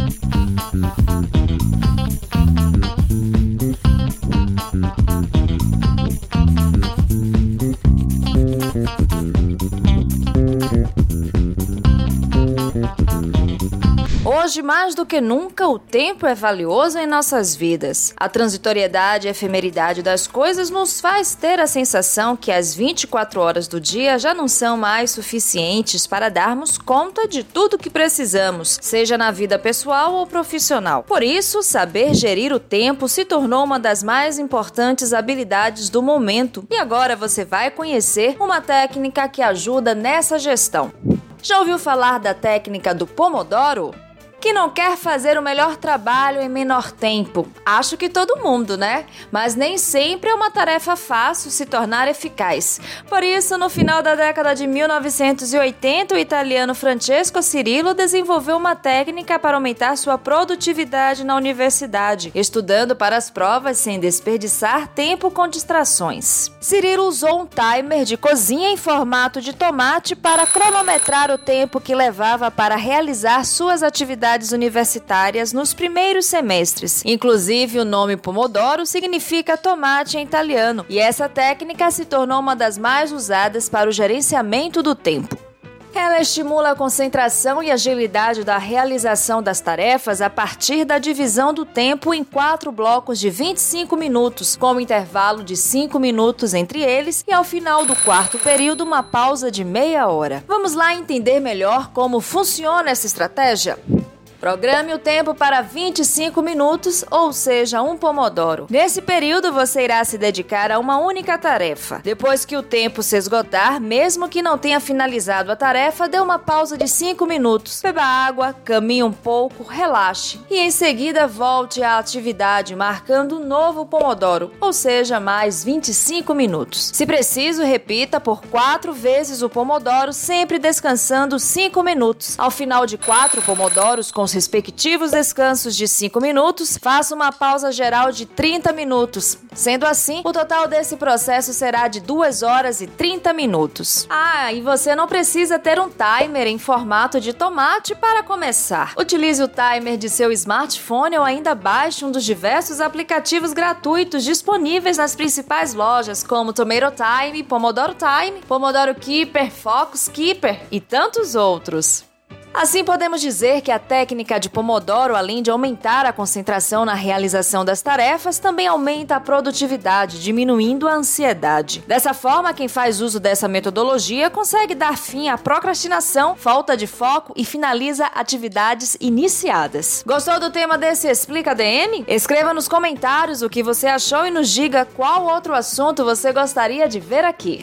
Thank you. Hoje, mais do que nunca, o tempo é valioso em nossas vidas. A transitoriedade e efemeridade das coisas nos faz ter a sensação que as 24 horas do dia já não são mais suficientes para darmos conta de tudo que precisamos, seja na vida pessoal ou profissional. Por isso, saber gerir o tempo se tornou uma das mais importantes habilidades do momento. E agora você vai conhecer uma técnica que ajuda nessa gestão. Já ouviu falar da técnica do Pomodoro? Que não quer fazer o melhor trabalho em menor tempo. Acho que todo mundo, né? Mas nem sempre é uma tarefa fácil se tornar eficaz. Por isso, no final da década de 1980, o italiano Francesco Cirillo desenvolveu uma técnica para aumentar sua produtividade na universidade, estudando para as provas sem desperdiçar tempo com distrações. Cirillo usou um timer de cozinha em formato de tomate para cronometrar o tempo que levava para realizar suas atividades atividades universitárias nos primeiros semestres. Inclusive, o nome Pomodoro significa tomate em italiano, e essa técnica se tornou uma das mais usadas para o gerenciamento do tempo. Ela estimula a concentração e agilidade da realização das tarefas a partir da divisão do tempo em quatro blocos de 25 minutos, com um intervalo de 5 minutos entre eles e ao final do quarto período uma pausa de meia hora. Vamos lá entender melhor como funciona essa estratégia? Programe o tempo para 25 minutos, ou seja, um pomodoro. Nesse período, você irá se dedicar a uma única tarefa. Depois que o tempo se esgotar, mesmo que não tenha finalizado a tarefa, dê uma pausa de 5 minutos. Beba água, caminhe um pouco, relaxe e em seguida volte à atividade, marcando um novo pomodoro, ou seja, mais 25 minutos. Se preciso, repita por quatro vezes o pomodoro, sempre descansando 5 minutos. Ao final de quatro pomodoros com os respectivos descansos de 5 minutos, faça uma pausa geral de 30 minutos. Sendo assim, o total desse processo será de 2 horas e 30 minutos. Ah, e você não precisa ter um timer em formato de tomate para começar. Utilize o timer de seu smartphone ou ainda baixe um dos diversos aplicativos gratuitos disponíveis nas principais lojas, como Tomato Time, Pomodoro Time, Pomodoro Keeper, Focus Keeper e tantos outros. Assim, podemos dizer que a técnica de Pomodoro, além de aumentar a concentração na realização das tarefas, também aumenta a produtividade, diminuindo a ansiedade. Dessa forma, quem faz uso dessa metodologia consegue dar fim à procrastinação, falta de foco e finaliza atividades iniciadas. Gostou do tema desse Explica DM? Escreva nos comentários o que você achou e nos diga qual outro assunto você gostaria de ver aqui.